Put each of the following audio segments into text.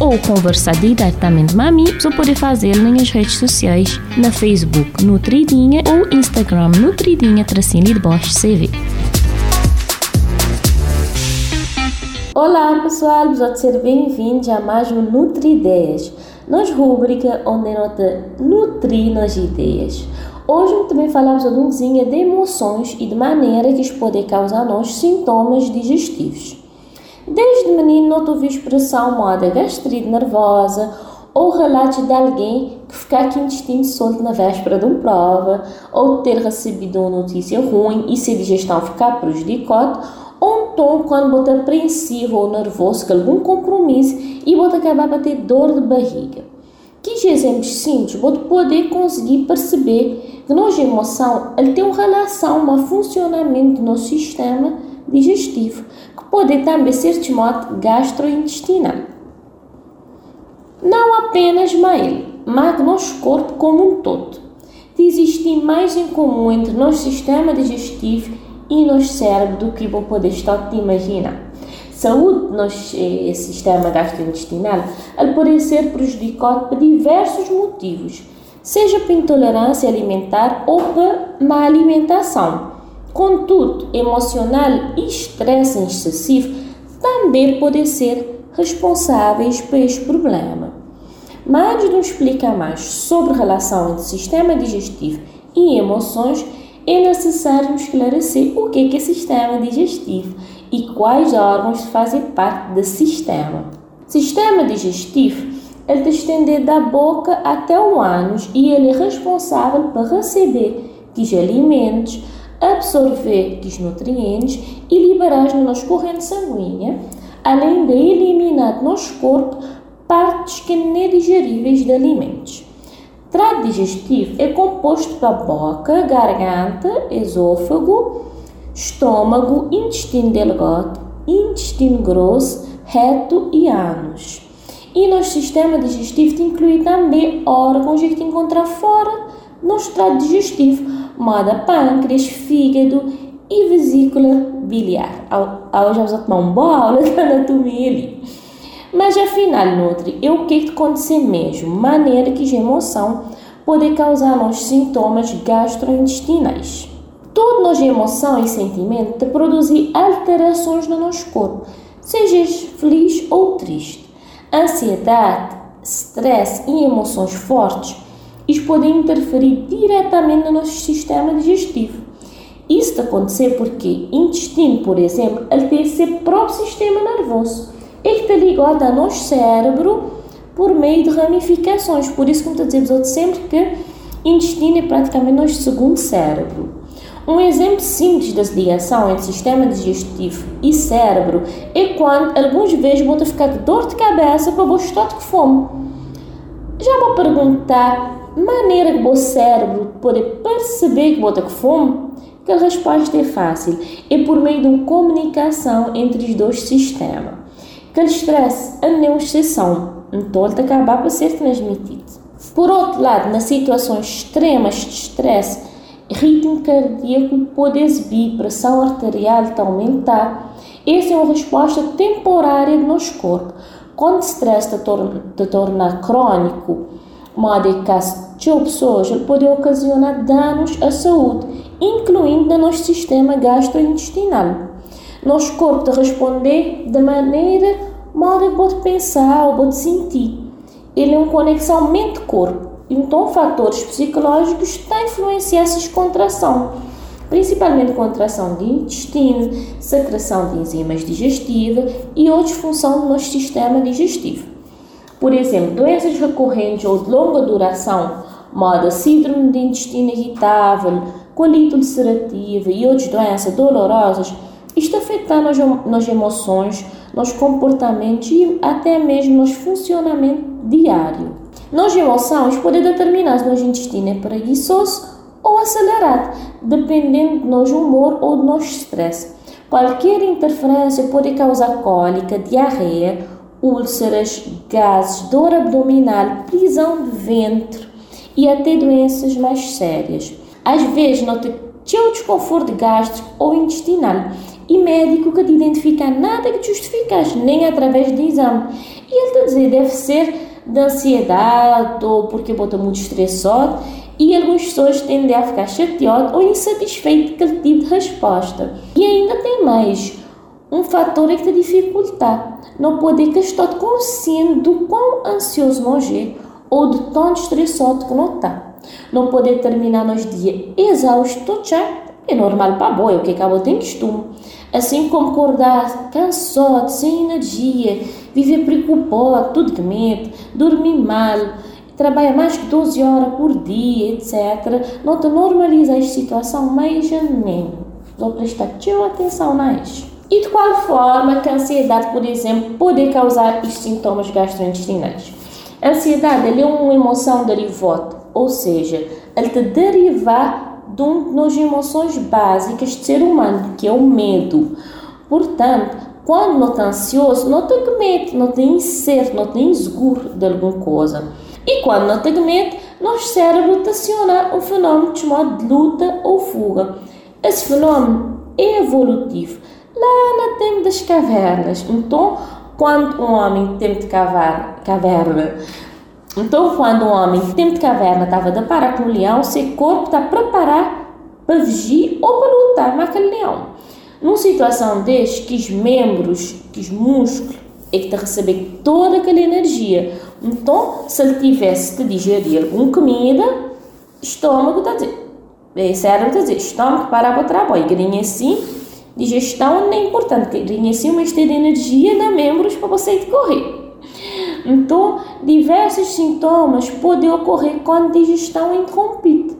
ou conversar diretamente comigo, você pode fazer nas redes sociais, na Facebook Nutridinha ou Instagram Nutridinha Tracinho de Bosch CV. Olá pessoal, vos ser bem-vindos a mais um Nutri Ideias, nossa rubrica onde nós nutrir nas ideias. Hoje também falamos um de emoções e de maneira que isso pode causar nos sintomas digestivos. Desde menino não ouvi expressão moda gastrite nervosa ou relatos de alguém que ficar com o intestino solto na véspera de uma prova ou ter recebido uma notícia ruim e se a digestão ficar prejudicada ou então quando bota apreensivo ou nervoso com algum compromisso e bota acabar a ter dor de barriga. Que exemplos simples bota poder conseguir perceber que nossa emoção ele tem uma relação, um funcionamento do nosso sistema digestivo pode também ser chamado gastrointestinal. Não apenas ele, mas nosso corpo como um todo. Existem mais em comum entre nosso sistema digestivo e nosso cérebro do que vou poder estar te imaginar. Saúde do nosso eh, sistema gastrointestinal ele pode ser prejudicado por diversos motivos, seja por intolerância alimentar ou por má alimentação Contudo, emocional e estresse excessivo também podem ser responsáveis por este problema. Mas de nos explicar mais sobre a relação entre sistema digestivo e emoções, é necessário esclarecer o que é, é sistema digestivo e quais órgãos fazem parte do sistema. Sistema digestivo ele está estendido da boca até o ânus e ele é responsável por receber os alimentos, absorver os nutrientes e liberar na nossa corrente sanguínea, além de eliminar do nosso corpo partes que não digeríveis de alimentos. Trato digestivo é composto pela boca, garganta, esôfago, estômago, intestino delgado, intestino grosso, reto e ânus. E nosso sistema digestivo inclui também órgãos que encontra fora no trato digestivo, moda pâncreas, fígado e vesícula biliar. Hoje vamos tomar uma aula de anatomia ali. Mas afinal, Nutri, é o que, que acontece mesmo? Maneira que a emoção pode causar nos sintomas gastrointestinais. Tudo nos emoção e sentimento te produzir alterações no nosso corpo, seja feliz ou triste. Ansiedade, stress e emoções fortes isso pode interferir diretamente no nosso sistema digestivo. Isso está porque intestino, por exemplo, ele tem seu próprio sistema nervoso. Ele está ligado ao nosso cérebro por meio de ramificações. Por isso, como dizemos outros sempre que intestino é praticamente nosso segundo cérebro. Um exemplo simples da ligação entre sistema digestivo e cérebro é quando algumas vezes vou ficar com dor de cabeça para estar com fome. Já vou perguntar maneira que o cérebro pode perceber que bota fome, que a resposta é fácil, é por meio de uma comunicação entre os dois sistemas. Que o estresse é uma exceção, então ele acaba por ser transmitido. Por outro lado, nas situações extremas de estresse, ritmo cardíaco pode exibir, pressão arterial está aumentar. Essa é uma resposta temporária do nosso corpo. Quando o estresse se torna, torna crônico, que de pessoas pode ocasionar danos à saúde, incluindo no nosso sistema gastrointestinal. Nosso corpo de responder de maneira modo pode pensar ou pode sentir. Ele é uma conexão mente-corpo, então fatores psicológicos a influenciar essa contração, principalmente contração de intestino, secreção de enzimas digestivas e outras funções do nosso sistema digestivo. Por exemplo, doenças recorrentes ou de longa duração, moda síndrome de intestino irritável, colite ulcerativa e outras doenças dolorosas, isto afeta nas, nas emoções, nos comportamentos e até mesmo nos funcionamento diário. Nossas emoções podem determinar se nosso intestino é preguiçoso ou acelerado, dependendo do nosso humor ou do nosso estresse. Qualquer interferência pode causar cólica, diarreia, úlceras, gases, dor abdominal, prisão de ventre e até doenças mais sérias. Às vezes, nota que é desconforto gástrico ou intestinal e médico que te identifica nada que justificaste, nem através de exame. E ele te dizer deve ser de ansiedade ou porque bota muito estressado e algumas pessoas tendem a ficar chateadas ou insatisfeitas com aquele tipo de resposta. E ainda tem mais, um fator é que te dificulta. Não pode estar consciente do quão ansioso nós é ou de tão estressado que não está. Não pode terminar nos dias exausto já é normal para boa, é o que acaba tem costume. Assim como acordar cansado, sem energia, viver preocupado, tudo que mete, dormir mal, trabalha mais que 12 horas por dia, etc. Não te normaliza a situação mais nem. Não prestar atenção nas. E de qual forma que a ansiedade, por exemplo, pode causar estes sintomas gastrointestinais? A ansiedade é uma emoção derivada, ou seja, ela te deriva de uma das emoções básicas do ser humano, que é o medo. Portanto, quando não está ansioso, não tem medo, não tem incerto, não tem inseguro de alguma coisa. E quando não tem medo, nosso cérebro aciona um fenômeno chamado de luta ou fuga. Esse fenômeno é evolutivo lá no tempo das cavernas. Então, quando um homem tempo de caverna, caverna então, quando um homem tempo de caverna estava a parar com o leão, seu corpo está preparado para vigir ou para lutar com aquele leão. Numa situação deste, que os membros, que os músculos, é que a receber toda aquela energia. Então, se ele tivesse que digerir alguma comida, estômago está a dizer, é, cérebro está a dizer, estômago para para trabalho. E assim, digestão não é importante, porque assim uma de energia dá membros para você correr. Então, diversos sintomas podem ocorrer quando a digestão é interrompida.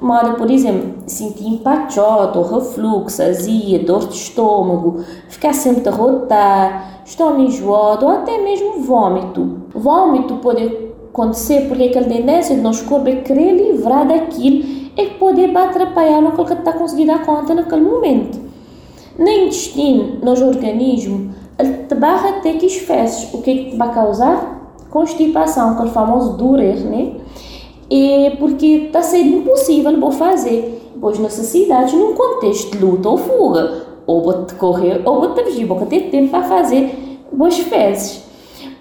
Moda, por exemplo, sentir empachado, refluxo, azia, dor de estômago, ficar sempre a rotar, estômago enjoado ou até mesmo vômito. Vômito pode acontecer porque aquela tendência do nosso corpo é querer livrar daquilo é que pode atrapalhar o que está conseguindo dar conta naquele momento. No intestino, no organismo, ele te barra até que fezes. O que é que te vai causar? Constipação, aquele famoso durer, né? E porque está sendo impossível vou fazer. Pois necessidades num contexto de luta ou fuga. Ou vou te correr, ou vou te fugir, vou ter tempo para fazer boas fezes.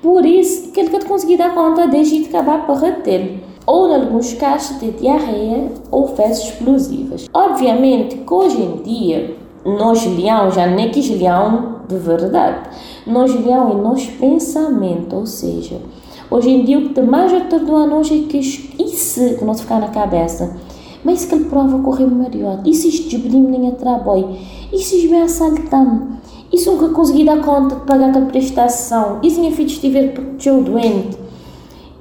Por isso, que ele que te conseguir dar conta desde te acabar para reter. Ou, em alguns casos, ter diarreia ou fezes explosivas. Obviamente que hoje em dia, nós leão, já nem que leão de verdade, nós leão é nosso pensamento, ou seja, Hoje em dia, o que mais atordoa a nós é que isso que não ficar na cabeça. Mas que ele prova correr melhor. E se desbrimos nem a trabalho? E se estiver assaltando? Se nunca conseguir dar conta de pagar aquela prestação? E se minha filha estiver doente?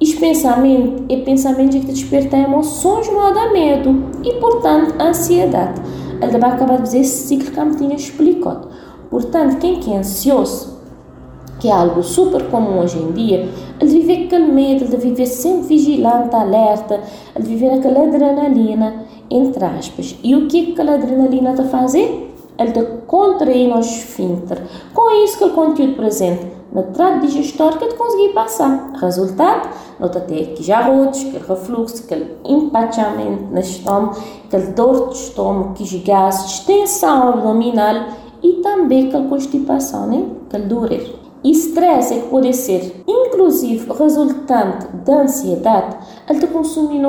Este pensamento é pensamento que te desperta emoções modo a medo e, portanto, a ansiedade. Ele vai acabar de dizer esse ciclo que me tinha explicado. Portanto, quem que é ansioso que é algo super comum hoje em dia, ele viver aquele medo, de viver sempre vigilante, alerta, de viver aquela adrenalina, entre aspas. E o que aquela adrenalina está a fazer? Ele está contraindo o esfíncter. Com isso, que o conteúdo presente no trato digestório que ele conseguir passar. Resultado, nota até que já rotos, aquele refluxo, aquele empachamento no estômago, aquele dor de estômago, que gases, tensão abdominal e também aquela constipação, né? aquele dor. Estresse é que pode ser, inclusive, resultante da ansiedade, ele te consumir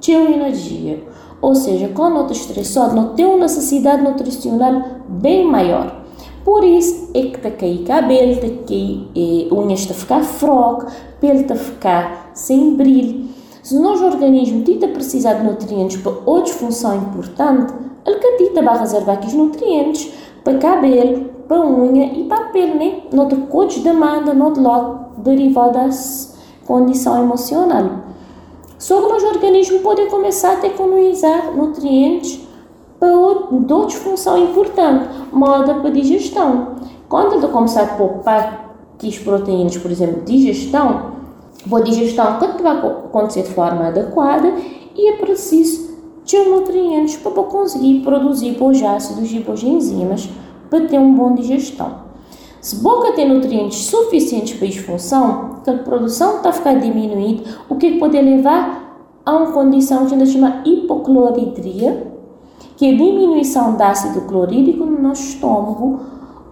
tua energia. Ou seja, não estás estressado, tem uma necessidade nutricional bem maior. Por isso é que te cai cabelo, te cai eh, unhas te ficar froca, pele te ficar sem brilho. Se o nosso organismo tenta precisar de nutrientes para outra função importante, ele que tita vai reservar aqueles nutrientes para cabelo, para unha e para a pele, né? Te codes demanda, te lote derivado da condição emocional. Que nosso organismo pode começar a economizar nutrientes para outra função importante, moda para digestão. Quando ele começar a poupar as proteínas, por exemplo, digestão, boa digestão que vai acontecer de forma adequada e é preciso de nutrientes para conseguir produzir bons ácidos e boas enzimas para ter uma boa digestão. Se boca tem nutrientes suficientes para a função, que a produção está ficar diminuída, o que pode levar a uma condição que a gente chama hipocloridria, que é diminuição do ácido clorídrico no nosso estômago,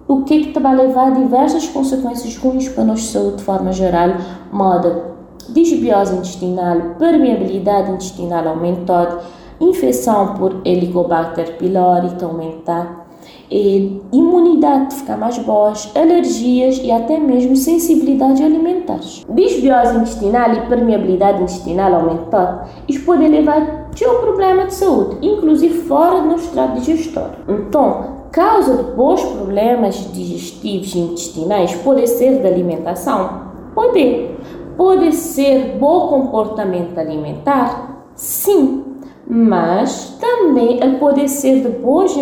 o que, vai levar a diversas consequências ruins para a nossa saúde de forma geral, modo disbiose intestinal, permeabilidade intestinal aumentada, infecção por Helicobacter pylori que aumentar, imunidade ficar mais boa, alergias e até mesmo sensibilidade alimentares. Disbiose intestinal e permeabilidade intestinal aumentada, isso pode levar a um problema de saúde, inclusive fora do nosso trato digestório. Então, causa de bons problemas digestivos e intestinais pode ser da alimentação? Pode. Pode ser bom comportamento alimentar? Sim mas também ele pode ser de boas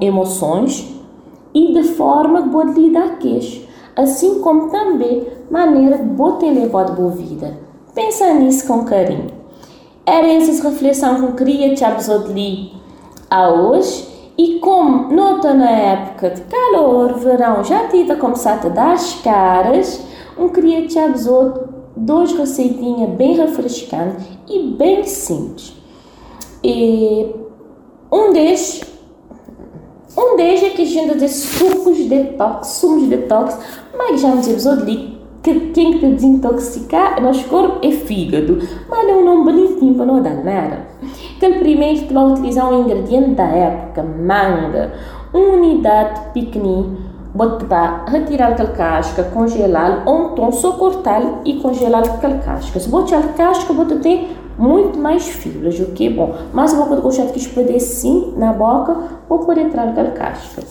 emoções e de forma de pode lidar com assim como também maneira de boa ter levado boa vida. Pensa nisso com carinho. Era essa reflexão que eu queria absorver a hoje e como nota na época de calor, verão, já tive a começar a dar as caras, um queria te absorver duas receitinhas bem refrescantes e bem simples. E um deles, um deles é que gente diz sucos de detox, sumos de detox, mas já nos episódio ali que quem te desintoxicar nosso corpo é fígado, mas é um nome bonitinho para não dar nada. Então, primeiro, tu vai utilizar um ingrediente da época, manga, uma unidade pequenina, botar, retirar aquela casca, congelar, ou então só cortar e congelar aquela casca. Se botar a casca, você tem muito mais fibras, o que bom. Mas vou gostar que poder sim na boca ou por entrar naquela casca.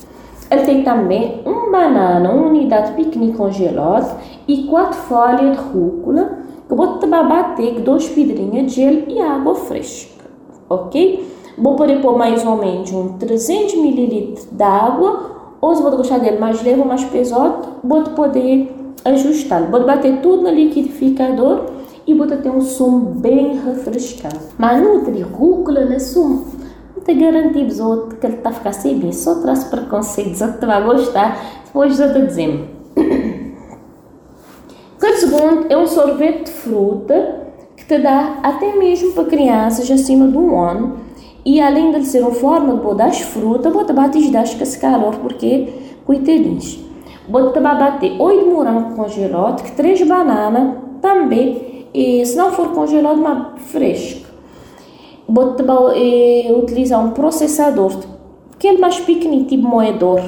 Ele tem também um banana, uma unidade piquenique congelado e quatro folhas de rúcula que vou bater com duas pedrinhas de gelo e água fresca, ok? Vou poder pôr mais ou menos um 300 ml de água ou se vou gostar dele mais leve ou mais pesado, vou poder ajustar. Vou bater tudo no liquidificador e bota ter um sumo bem refrescante. Mas nutri rúcula no sumo. Não te garantimos outro que ele está a ficar sem bem. Só traz preconceitos, outro vai gostar. Depois eu te dizendo. O segundo é um sorvete de fruta que te dá até mesmo para crianças acima de um ano. E além de ser uma forma de botar as frutas, bota bater das esse calor, porque coitadinhos. Bota bater oito morangos congelados, três bananas também e se não for congelado, mas fresco. Vou utilizar um processador, aquele é mais pequenino, tipo moedor.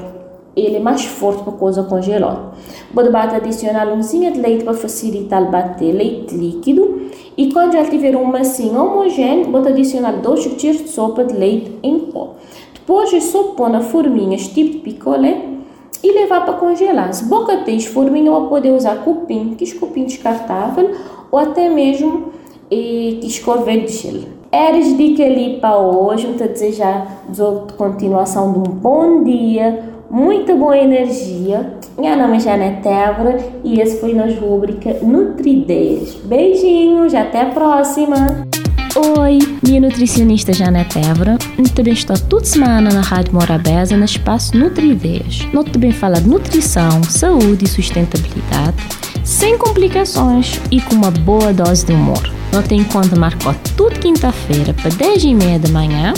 Ele é mais forte para coisa congelada. Vou adicionar uma de leite para facilitar bater, leite líquido. E quando já tiver um massinho homogêneo, vou adicionar dois cucharas de sopa de leite em pó. Depois é só pôr na forminhas tipo picolé e levar para congelar. Se boca tem forminha, vou poder usar cupim, que é cupim descartável, ou até mesmo e, escorver de gelo. Eres dica ali para hoje, te desejar de continuação de um bom dia, muita boa energia. Meu nome é Janete Évora e esse foi nossa rubrica Nutridez. Beijinhos, até a próxima! Oi, minha nutricionista Janete Évora. Também estou toda semana na Rádio Morabeza no espaço Nutridez. Nós também fala de nutrição, saúde e sustentabilidade sem complicações e com uma boa dose de humor. Não tem conta marcou tudo quinta-feira para 10 e meia da manhã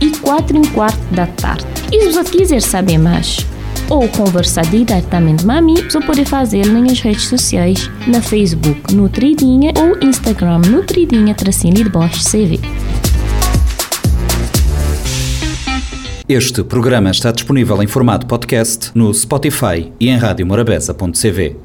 e 4 e quarto da tarde. E se você quiser saber mais ou conversar diretamente com mim, você pode fazer nas redes sociais, na Facebook Nutridinha ou Instagram Nutridinha Tracinho de Bosch CV. Este programa está disponível em formato podcast no Spotify e em radiomorabeza.cv.